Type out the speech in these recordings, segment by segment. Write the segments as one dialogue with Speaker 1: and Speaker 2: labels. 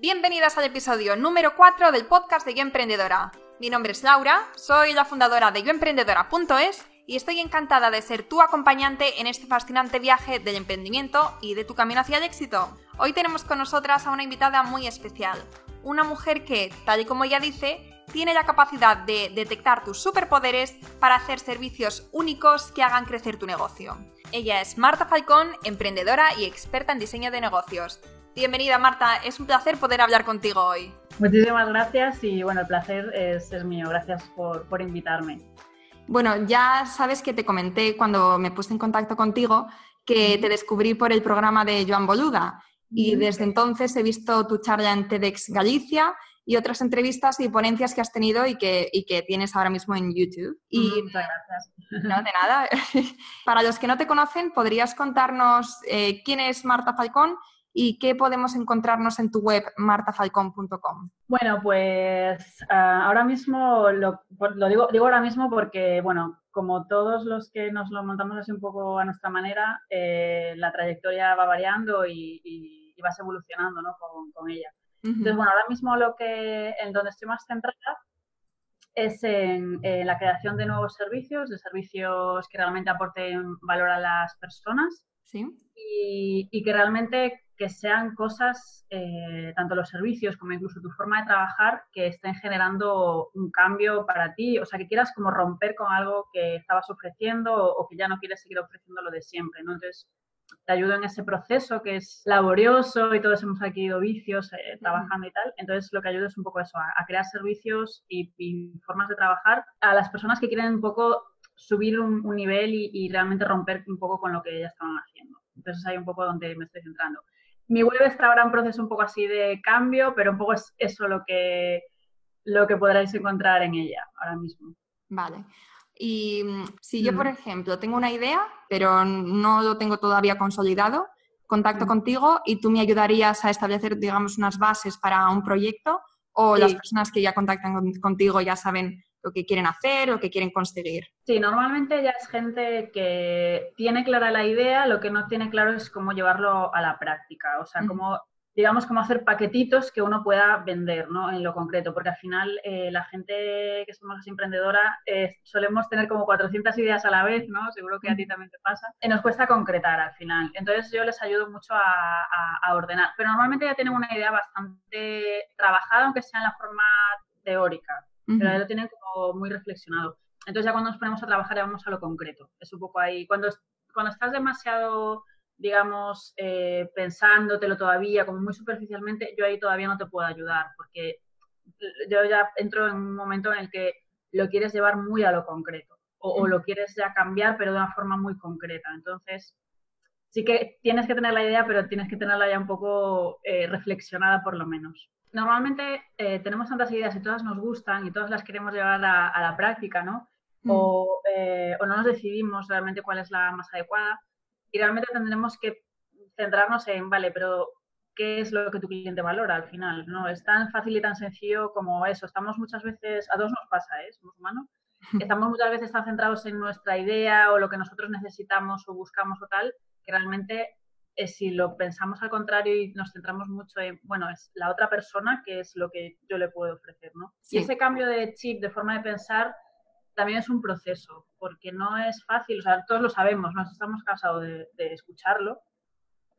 Speaker 1: Bienvenidas al episodio número 4 del podcast de Yo Emprendedora. Mi nombre es Laura, soy la fundadora de yoemprendedora.es y estoy encantada de ser tu acompañante en este fascinante viaje del emprendimiento y de tu camino hacia el éxito. Hoy tenemos con nosotras a una invitada muy especial, una mujer que, tal y como ella dice, tiene la capacidad de detectar tus superpoderes para hacer servicios únicos que hagan crecer tu negocio. Ella es Marta Falcón, emprendedora y experta en diseño de negocios. Bienvenida Marta, es un placer poder hablar contigo hoy.
Speaker 2: Muchísimas gracias y bueno, el placer es, mío. Gracias por, por invitarme.
Speaker 1: Bueno, ya sabes que te comenté cuando me puse en contacto contigo que te descubrí por el programa de Joan Boluda y desde entonces he visto tu charla en TEDx Galicia y otras entrevistas y ponencias que has tenido y que, que tienes ahora mismo en YouTube. Y,
Speaker 2: Muchas gracias.
Speaker 1: No, de nada. Para los que no te conocen, ¿podrías contarnos eh, quién es Marta Falcón y qué podemos encontrarnos en tu web martafalcon.com.
Speaker 2: Bueno, pues ah, ahora mismo lo, digo, digo ahora mismo porque, bueno, como todos los que nos lo montamos así un poco a nuestra manera, eh, la trayectoria va variando y, vas evolucionando ¿no? con, ella. Entonces, bueno, ahora mismo lo que, en donde estoy más centrada es en, en, la creación de nuevos servicios, de servicios que realmente aporten valor a las personas.
Speaker 1: ¿Sí?
Speaker 2: Y, y que realmente que sean cosas, eh, tanto los servicios como incluso tu forma de trabajar, que estén generando un cambio para ti, o sea, que quieras como romper con algo que estabas ofreciendo o, que ya no quieres seguir ofreciendo lo de siempre, ¿no? Entonces, te ayudo en ese proceso que es laborioso y todos hemos adquirido vicios eh, trabajando y tal. Entonces, lo que ayudo es un poco eso, a, crear servicios y, formas de trabajar a las personas que quieren un poco subir un, nivel y, y, realmente romper un poco con lo que ya estaban haciendo. Entonces, ahí un poco donde me estoy centrando. Mi web está ahora en proceso un poco así de cambio, pero un poco es eso lo que, lo que podréis encontrar en ella ahora mismo.
Speaker 1: Vale. Y mm, si yo, por ejemplo, tengo una idea, pero no lo tengo todavía consolidado, contacto contigo y tú me ayudarías a establecer, digamos, unas bases para un proyecto o las personas que ya contactan contigo ya saben lo que quieren hacer, lo que quieren conseguir.
Speaker 2: Sí, normalmente ya es gente que tiene clara la idea, lo que no tiene claro es cómo llevarlo a la práctica, o sea, cómo digamos, cómo hacer paquetitos que uno pueda vender, ¿no? En lo concreto, porque al final eh, la gente que somos así emprendedora eh, solemos tener como 400 ideas a la vez, ¿no? Seguro que a ti también te pasa. Y nos cuesta concretar al final. Entonces yo les ayudo mucho a, ordenar. Pero normalmente ya tienen una idea bastante trabajada, aunque sea en la forma teórica pero ya lo tienen como muy reflexionado. Entonces ya cuando nos ponemos a trabajar ya vamos a lo concreto. Es un poco ahí, cuando, cuando estás demasiado, digamos, eh, pensándotelo todavía, como muy superficialmente, yo ahí todavía no te puedo ayudar, porque yo ya entro en un momento en el que lo quieres llevar muy a lo concreto, o, lo quieres ya cambiar, pero de una forma muy concreta. Entonces, sí que tienes que tener la idea, pero tienes que tenerla ya un poco eh, reflexionada por lo menos normalmente eh, tenemos tantas ideas y todas nos gustan y todas las queremos llevar a, la práctica, ¿no? Mm. Eh, o, no nos decidimos realmente cuál es la más adecuada y realmente tendremos que centrarnos en, vale, pero ¿qué es lo que tu cliente valora al final? No es tan fácil y tan sencillo como eso. Estamos muchas veces, a todos nos pasa, ¿eh? Somos humanos. Estamos muchas veces tan centrados en nuestra idea o lo que nosotros necesitamos o buscamos o tal, que realmente si lo pensamos al contrario y nos centramos mucho en, bueno, es la otra persona que es lo que yo le puedo ofrecer, ¿no? Y ese cambio de chip, de forma de pensar, también es un proceso, porque no es fácil, o sea, todos lo sabemos, nos estamos cansados de, escucharlo,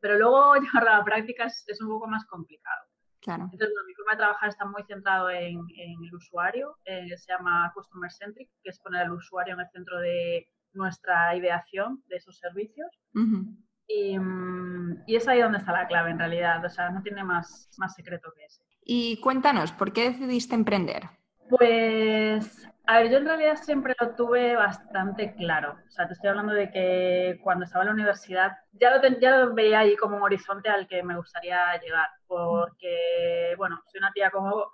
Speaker 2: pero luego llevarlo a la práctica es, un poco más complicado.
Speaker 1: Claro.
Speaker 2: Entonces, mi forma de trabajar está muy centrado en, el usuario, eh, se llama Customer Centric, que es poner al usuario en el centro de nuestra ideación de esos servicios. Mm, y, es ahí donde está la clave en realidad, o sea, no tiene más, más secreto que ese.
Speaker 1: Y cuéntanos, ¿por qué decidiste emprender?
Speaker 2: Pues, a ver, yo en realidad siempre lo tuve bastante claro. O sea, te estoy hablando de que cuando estaba en la universidad ya lo, ya lo veía ahí como un horizonte al que me gustaría llegar, porque, bueno, soy una tía como,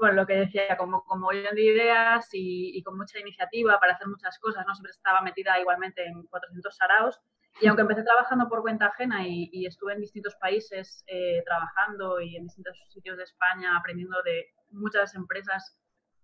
Speaker 2: bueno, lo que decía, como, como de ideas y, y, con mucha iniciativa para hacer muchas cosas, ¿no? Siempre estaba metida igualmente en 400 saraos y aunque empecé trabajando por cuenta ajena y, estuve en distintos países eh, trabajando y en distintos sitios de España aprendiendo de muchas empresas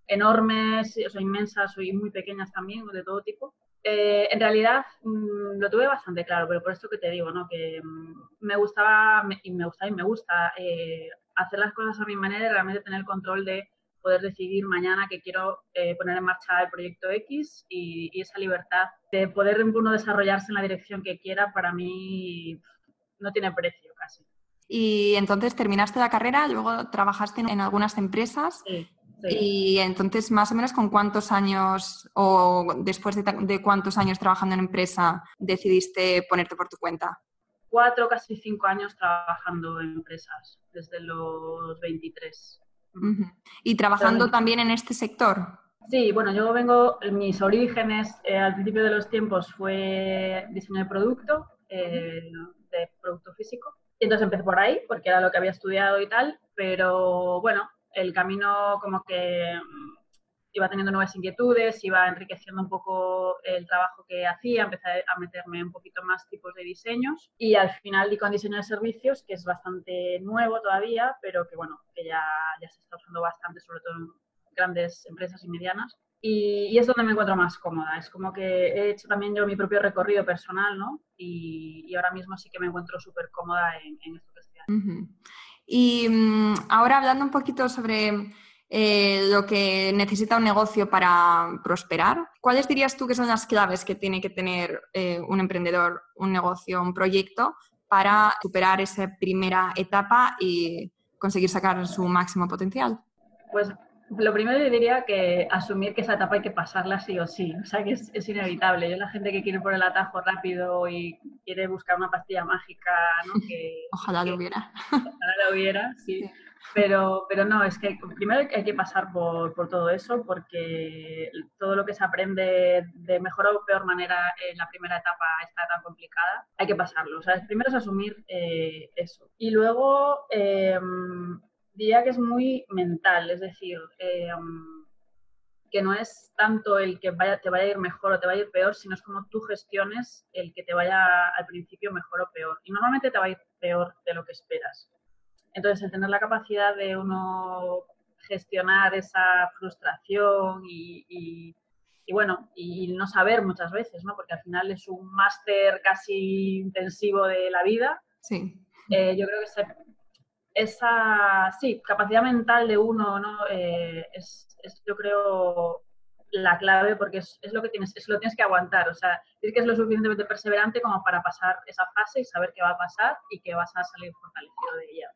Speaker 2: enormes, o sea, inmensas y muy pequeñas también, de todo tipo, eh, en realidad mm, lo tuve bastante claro, pero por esto que te digo, ¿no? que mm, me gustaba y me gusta y me gusta eh, hacer las cosas a mi manera y realmente tener el control de poder decidir mañana que quiero eh, poner en marcha el proyecto X y, esa libertad de poder uno desarrollarse en la dirección que quiera, para mí no tiene precio casi.
Speaker 1: Y entonces terminaste la carrera, luego trabajaste en, algunas empresas. Sí, Y entonces, más o menos, ¿con cuántos años o después de, de, cuántos años trabajando en empresa decidiste ponerte por tu cuenta?
Speaker 2: Cuatro, casi cinco años trabajando en empresas, desde los 23.
Speaker 1: ¿Y trabajando también en este sector?
Speaker 2: Sí, bueno, yo vengo, mis orígenes eh, al principio de los tiempos fue diseño de producto, eh, de producto físico. Y entonces empecé por ahí, porque era lo que había estudiado y tal, pero bueno, el camino como que iba teniendo nuevas inquietudes, iba enriqueciendo un poco el trabajo que hacía, empecé a meterme un poquito más tipos de diseños y al final di con diseño de servicios, que es bastante nuevo todavía, pero que bueno, que ya, ya se está usando bastante, sobre todo en grandes empresas y medianas. Y, es donde me encuentro más cómoda. Es como que he hecho también yo mi propio recorrido personal, ¿no? Y, ahora mismo sí que me encuentro súper cómoda en, esto que estoy haciendo.
Speaker 1: Y mm, ahora hablando un poquito sobre eh, lo que necesita un negocio para prosperar. ¿Cuáles dirías tú que son las claves que tiene que tener eh, un emprendedor, un negocio, un proyecto para superar esa primera etapa y conseguir sacar su máximo potencial?
Speaker 2: Pues lo primero yo diría que asumir que esa etapa hay que pasarla sí o sí, o sea que es, inevitable. Yo la gente que quiere por el atajo rápido y quiere buscar una pastilla mágica, ¿no? Que,
Speaker 1: ojalá lo hubiera.
Speaker 2: Ojalá lo hubiera, sí. Pero, pero no, es que primero hay que pasar por, por, todo eso porque todo lo que se aprende de mejor o peor manera en la primera etapa está tan complicada, hay que pasarlo. O sea, primero es asumir eh, eso. Y luego eh, diría que es muy mental, es decir, eh, que no es tanto el que vaya, te vaya a ir mejor o te vaya a ir peor, sino es como tú gestiones el que te vaya al principio mejor o peor. Y normalmente te va a ir peor de lo que esperas. Entonces, el tener la capacidad de uno gestionar esa frustración y, bueno, y no saber muchas veces, ¿no? Porque al final es un máster casi intensivo de la vida.
Speaker 1: Sí.
Speaker 2: Eh, yo creo que esa, sí, capacidad mental de uno, ¿no? Eh, es, yo creo, la clave porque es, lo que tienes, es lo tienes que aguantar. O sea, tienes que ser lo suficientemente perseverante como para pasar esa fase y saber qué va a pasar y que vas a salir fortalecido de ella.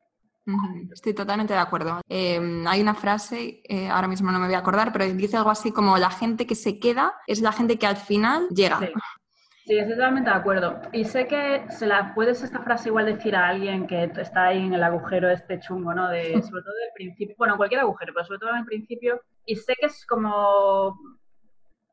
Speaker 1: Estoy totalmente de acuerdo. Em, hay una frase, eh, ahora mismo no me voy a acordar, pero dice algo así como la gente que se queda es la gente que al final llega.
Speaker 2: Sí. estoy totalmente de acuerdo. Y sé que se la puedes esta frase igual decir a alguien que está ahí en el agujero este chungo, ¿no? De, sobre todo del principio, bueno, cualquier agujero, pero sobre todo en el principio. Y sé que es como,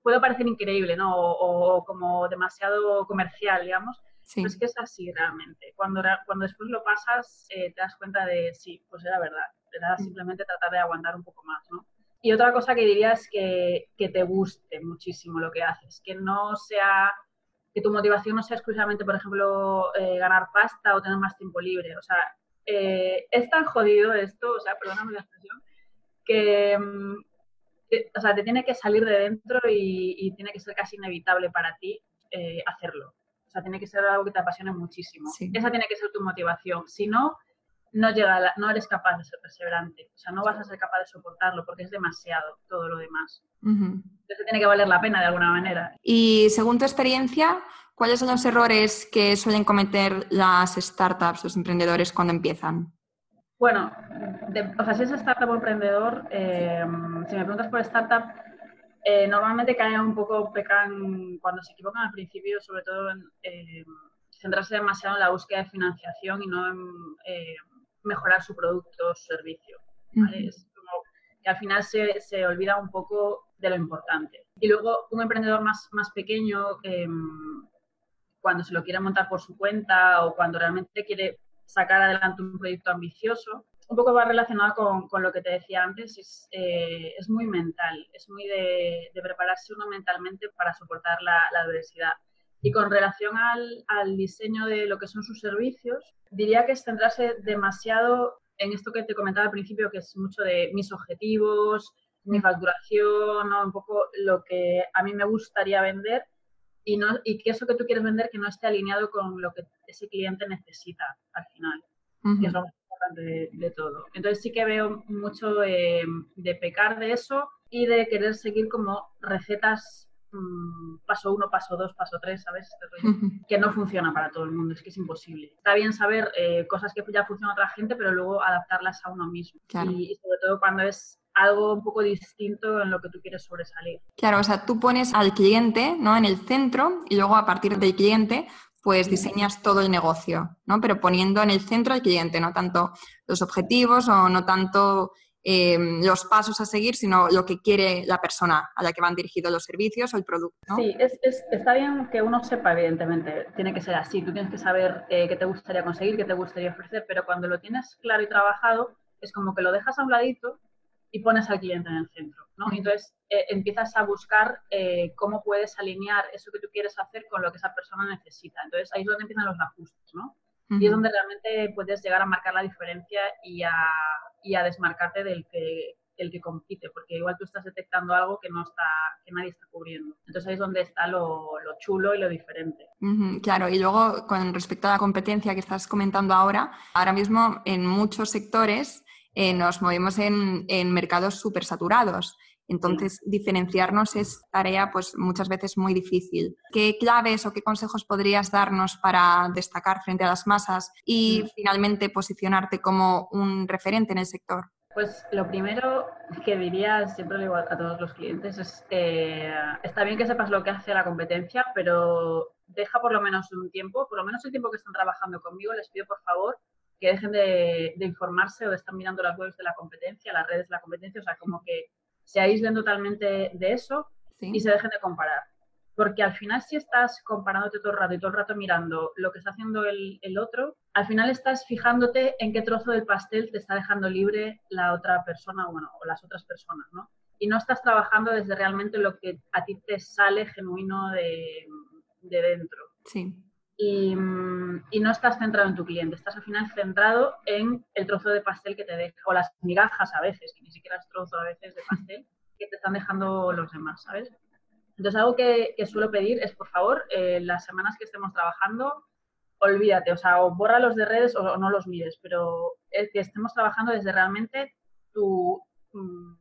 Speaker 2: puede parecer increíble, ¿no? o como demasiado comercial, digamos Sí. es que es así realmente. Cuando, cuando después lo pasas, eh, te das cuenta de, sí, pues era verdad. Era mm. simplemente tratar de aguantar un poco más, ¿no? Y otra cosa que diría es que, que te guste muchísimo lo que haces, que no sea, que tu motivación no sea exclusivamente, por ejemplo, eh, ganar pasta o tener más tiempo libre. O sea, eh, es tan jodido esto, o sea, perdóname la expresión, que, mm, o sea, te tiene que salir de dentro y, tiene que ser casi inevitable para ti hacerlo. Sea, tiene que ser algo que te apasione muchísimo. Esa tiene que ser tu motivación. Si no, no, llega no eres capaz de ser perseverante. O sea, no vas a ser capaz de soportarlo porque es demasiado todo lo demás. Entonces tiene que valer la pena de alguna manera.
Speaker 1: Y según tu experiencia, ¿cuáles son los errores que suelen cometer las startups, los emprendedores cuando empiezan?
Speaker 2: Bueno, o sea, si es startup o emprendedor, eh, si me preguntas por startup, eh, normalmente caen un poco, pecan cuando se equivocan al principio, sobre todo en eh, centrarse demasiado en la búsqueda de financiación y no en eh, mejorar su producto o su servicio. Es como que al final se, se, olvida un poco de lo importante. Y luego un emprendedor más, más pequeño, em, cuando se lo quiere montar por su cuenta o cuando realmente quiere sacar adelante un proyecto ambicioso, un poco va relacionado con, con, lo que te decía antes, es, eh, es muy mental, es muy de, de, prepararse uno mentalmente para soportar la, la adversidad. Y con relación al, al, diseño de lo que son sus servicios, diría que es centrarse demasiado en esto que te comentaba al principio, que es mucho de mis objetivos, mi facturación, un poco lo que a mí me gustaría vender y, no, y que eso que tú quieres vender que no esté alineado con lo que ese cliente necesita al final, que importante de, todo. Entonces sí que veo mucho de, de pecar de eso y de querer seguir como recetas Mm, paso uno, paso dos, paso tres, ¿sabes? Este que no funciona para todo el mundo, es que es imposible. Está bien saber eh, cosas que ya funcionan a otra gente, pero luego adaptarlas a uno mismo. Y, sobre todo cuando es algo un poco distinto en lo que tú quieres sobresalir.
Speaker 1: Claro, o sea, tú pones al cliente ¿no? en el centro y luego a partir del cliente pues diseñas todo el negocio, ¿no? Pero poniendo en el centro al cliente, no tanto los objetivos o no tanto Em, los pasos a seguir, sino lo que quiere la persona a la que van dirigidos los servicios o el producto.
Speaker 2: Sí, es, está bien que uno sepa, evidentemente, tiene que ser así, tú tienes que saber eh, qué te gustaría conseguir, qué te gustaría ofrecer, pero cuando lo tienes claro y trabajado, es como que lo dejas a un ladito y pones al cliente en el centro, ¿no? entonces eh, empiezas a buscar eh, cómo puedes alinear eso que tú quieres hacer con lo que esa persona necesita. Entonces ahí es donde empiezan los ajustes, ¿no? Y es donde realmente puedes llegar a marcar la diferencia y a, y a desmarcarte del que, el que compite, porque igual tú estás detectando algo que no está, que nadie está cubriendo. Entonces ahí es donde está lo, chulo y lo diferente.
Speaker 1: claro, y luego con respecto a la competencia que estás comentando ahora, ahora mismo en muchos sectores eh, nos movemos en, en mercados súper saturados. Entonces, diferenciarnos es tarea pues muchas veces muy difícil. ¿Qué claves o qué consejos podrías darnos para destacar frente a las masas y mm. finalmente posicionarte como un referente en el sector?
Speaker 2: Pues lo primero que diría, siempre le digo a todos los clientes, es eh, está bien que sepas lo que hace la competencia, pero deja por lo menos un tiempo, por lo menos el tiempo que están trabajando conmigo, les pido por favor que dejen de, de informarse o de estar mirando las webs de la competencia, las redes de la competencia, o sea, como que se aíslen totalmente de eso y se dejen de comparar. Porque al final si estás comparándote todo el rato y todo el rato mirando lo que está haciendo el, otro, al final estás fijándote en qué trozo del pastel te está dejando libre la otra persona bueno, o las otras personas, ¿no? Y no estás trabajando desde realmente lo que a ti te sale genuino de, de dentro.
Speaker 1: Sí.
Speaker 2: Y, y, no estás centrado en tu cliente, estás al final centrado en el trozo de pastel que te deja, o las migajas a veces, que ni siquiera es trozo a veces de pastel, que te están dejando los demás, ¿sabes? Entonces, algo que, que suelo pedir es, por favor, eh, las semanas que estemos trabajando, olvídate, o sea, o borra los de redes o, no los mires, pero es que estemos trabajando desde realmente tu, mm,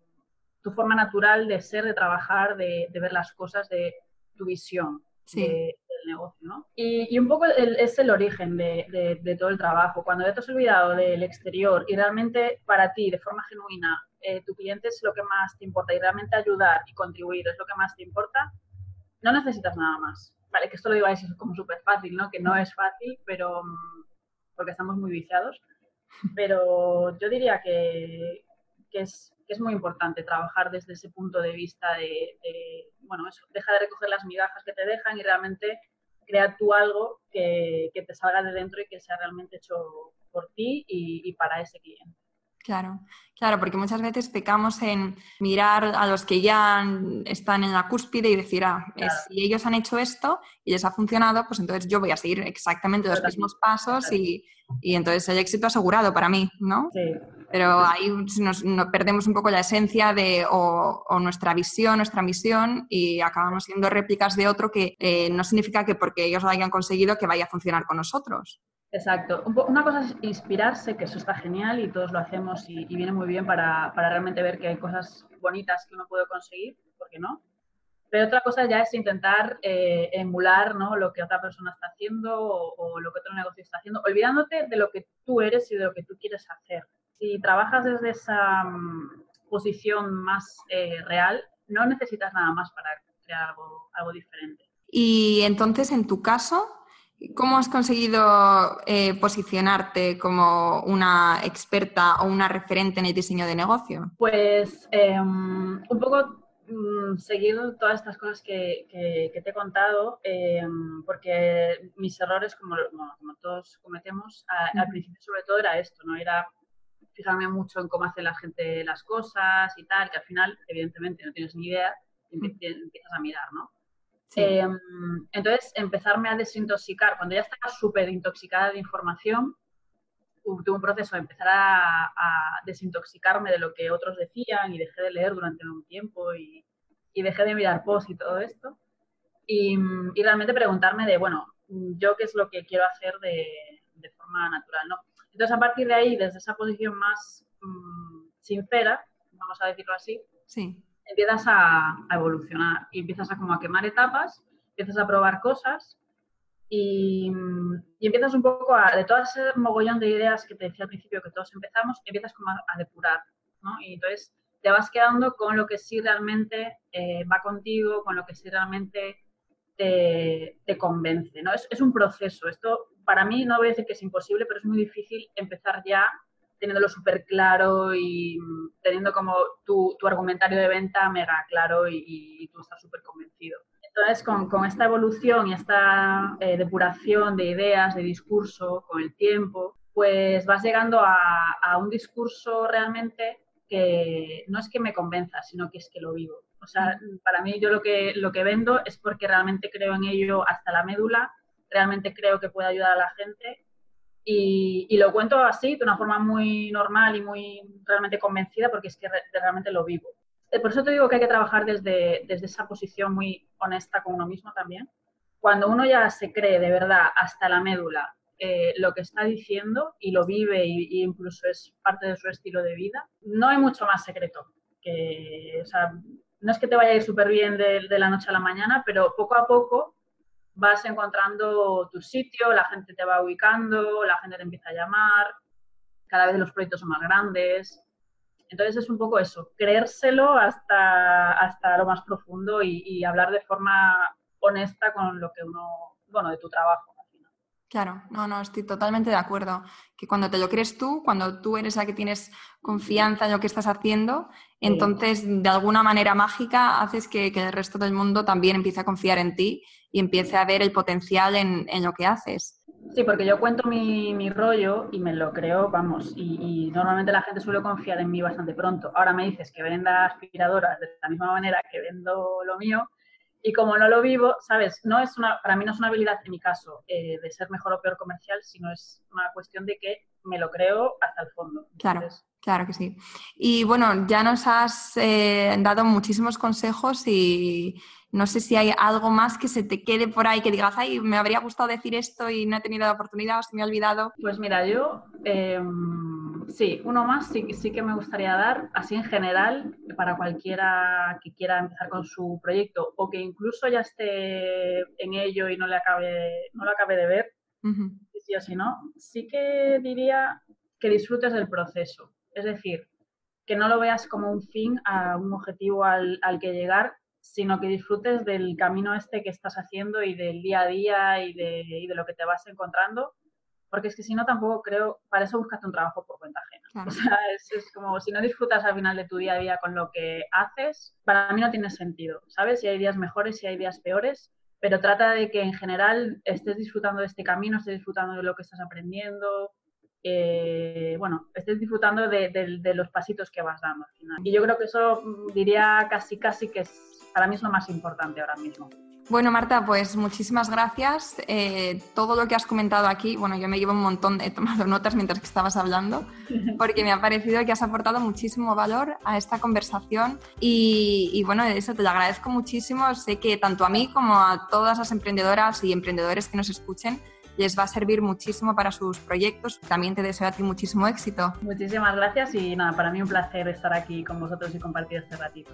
Speaker 2: tu forma natural de ser, de trabajar, de, de ver las cosas, de tu visión. Sí negocio, ¿no? Y, un poco es el origen de, todo el trabajo. Cuando ya te has olvidado del exterior y realmente para ti, de forma genuina, eh, tu cliente es lo que más te importa y realmente ayudar y contribuir es lo que más te importa, no necesitas nada más. Vale, que esto lo digo es como súper fácil, ¿no? Que no es fácil, pero mm, porque estamos muy viciados. Pero yo diría que, que es que es muy importante trabajar desde ese punto de vista de, bueno, eso, deja de recoger las migajas que te dejan y realmente crea tú algo que, te salga de dentro y que sea realmente hecho por ti y, para ese cliente.
Speaker 1: Claro, claro, porque muchas veces pecamos en mirar a los que ya están en la cúspide y decir, ah, si ellos han hecho esto y les ha funcionado, pues entonces yo voy a seguir exactamente los mismos pasos y, y, entonces el éxito asegurado para mí, ¿no? Sí, pero ahí nos, perdemos un poco la esencia de o, nuestra visión, nuestra misión y acabamos siendo réplicas de otro que eh, no significa que porque ellos lo hayan conseguido que vaya a funcionar con nosotros.
Speaker 2: Exacto. Una cosa es inspirarse, que eso está genial y todos lo hacemos y, viene muy bien para, realmente ver que hay cosas bonitas que uno puede conseguir, ¿por qué no? Pero otra cosa ya es intentar eh, emular ¿no? lo que otra persona está haciendo o, lo que otro negocio está haciendo, olvidándote de lo que tú eres y de lo que tú quieres hacer si trabajas desde esa mm, posición más eh, real, no necesitas nada más para crear algo, diferente.
Speaker 1: Y entonces, en tu caso, ¿cómo has conseguido eh, posicionarte como una experta o una referente en el diseño de negocio?
Speaker 2: Pues em, un poco mm, seguido todas estas cosas que, te he contado, em, porque mis errores, como, todos cometemos, al principio sobre todo era esto, ¿no? Era fijarme mucho en cómo hace la gente las cosas y tal, que al final, evidentemente, no tienes ni idea y empiezas a mirar, ¿no? Em, entonces, empezarme a desintoxicar, cuando ya estaba súper intoxicada de información, tuve un proceso de empezar a, desintoxicarme de lo que otros decían y dejé de leer durante un tiempo y, dejé de mirar posts y todo esto. Y, realmente preguntarme de, bueno, yo qué es lo que quiero hacer de, de forma natural, ¿no? Entonces, a partir de ahí, desde esa posición más mm, sincera, vamos a decirlo así,
Speaker 1: sí.
Speaker 2: empiezas a, evolucionar y empiezas a como a quemar etapas, empiezas a probar cosas y, empiezas un poco a, de todo ese mogollón de ideas que te decía al principio que todos empezamos, empiezas como a, depurar, ¿no? Y entonces te vas quedando con lo que sí realmente eh, va contigo, con lo que sí realmente te, convence, ¿no? Es, es, un proceso. Esto, para mí, no voy a decir que es imposible, pero es muy difícil empezar ya teniéndolo súper claro y teniendo como tu, tu, argumentario de venta mega claro y, y tú estás súper convencido. Entonces, con, con, esta evolución y esta eh, depuración de ideas, de discurso, con el tiempo, pues vas llegando a, a un discurso realmente que no es que me convenza, sino que es que lo vivo. O sea, para mí yo lo que, lo que vendo es porque realmente creo en ello hasta la médula, realmente creo que puede ayudar a la gente y, y, lo cuento así, de una forma muy normal y muy realmente convencida porque es que realmente lo vivo. Eh, por eso te digo que hay que trabajar desde, desde esa posición muy honesta con uno mismo también. Cuando uno ya se cree de verdad hasta la médula eh, lo que está diciendo y lo vive y, incluso es parte de su estilo de vida, no hay mucho más secreto. Que, o sea, no es que te vaya a ir súper bien de, la noche a la mañana, pero poco a poco vas encontrando tu sitio, la gente te va ubicando, la gente te empieza a llamar, cada vez los proyectos son más grandes. Entonces es un poco eso, creérselo hasta, hasta lo más profundo y, y hablar de forma honesta con lo que uno, bueno, de tu trabajo.
Speaker 1: Claro, no, no, estoy totalmente de acuerdo. Que cuando te lo crees tú, cuando tú eres la que tienes confianza en lo que estás haciendo, entonces de alguna manera mágica haces que, el resto del mundo también empiece a confiar en ti y empiece a ver el potencial en, lo que haces.
Speaker 2: Sí, porque yo cuento mi, rollo y me lo creo, vamos, y, y, normalmente la gente suele confiar en mí bastante pronto. Ahora me dices que venda aspiradoras de la misma manera que vendo lo mío, y como no lo vivo, ¿sabes? No es una, para mí no es una habilidad en mi caso eh, de ser mejor o peor comercial, sino es una cuestión de que me lo creo hasta el fondo.
Speaker 1: claro, claro que sí. Y bueno, ya nos has eh, dado muchísimos consejos y no sé si hay algo más que se te quede por ahí que digas, ay, me habría gustado decir esto y no he tenido la oportunidad o se me ha olvidado.
Speaker 2: Pues mira, yo... Em, Sí, uno más sí, sí que me gustaría dar, así en general, para cualquiera que quiera empezar con su proyecto o que incluso ya esté en ello y no le acabe, no lo acabe de ver, sí o si no, sí que diría que disfrutes del proceso. Es decir, que no lo veas como un fin, a un objetivo al, al que llegar, sino que disfrutes del camino este que estás haciendo y del día a día y de, y de lo que te vas encontrando porque es que si no tampoco creo, para eso buscaste un trabajo por cuenta ajena. O sea, es, como si no disfrutas al final de tu día a día con lo que haces, para mí no tiene sentido, ¿sabes? Si hay días mejores, si hay días peores, pero trata de que en general estés disfrutando de este camino, estés disfrutando de lo que estás aprendiendo, eh, bueno, estés disfrutando de, de, los pasitos que vas dando al final. Y yo creo que eso diría casi, casi que para mí es lo más importante ahora mismo.
Speaker 1: Bueno, Marta, pues muchísimas gracias. Eh, todo lo que has comentado aquí, bueno, yo me llevo un montón, he tomado notas mientras que estabas hablando, porque me ha parecido que has aportado muchísimo valor a esta conversación y, y bueno, eso te lo agradezco muchísimo. Sé que tanto a mí como a todas las emprendedoras y emprendedores que nos escuchen, les va a servir muchísimo para sus proyectos. También te deseo a ti muchísimo éxito.
Speaker 2: Muchísimas gracias y nada, para mí un placer estar aquí con vosotros y compartir este ratito.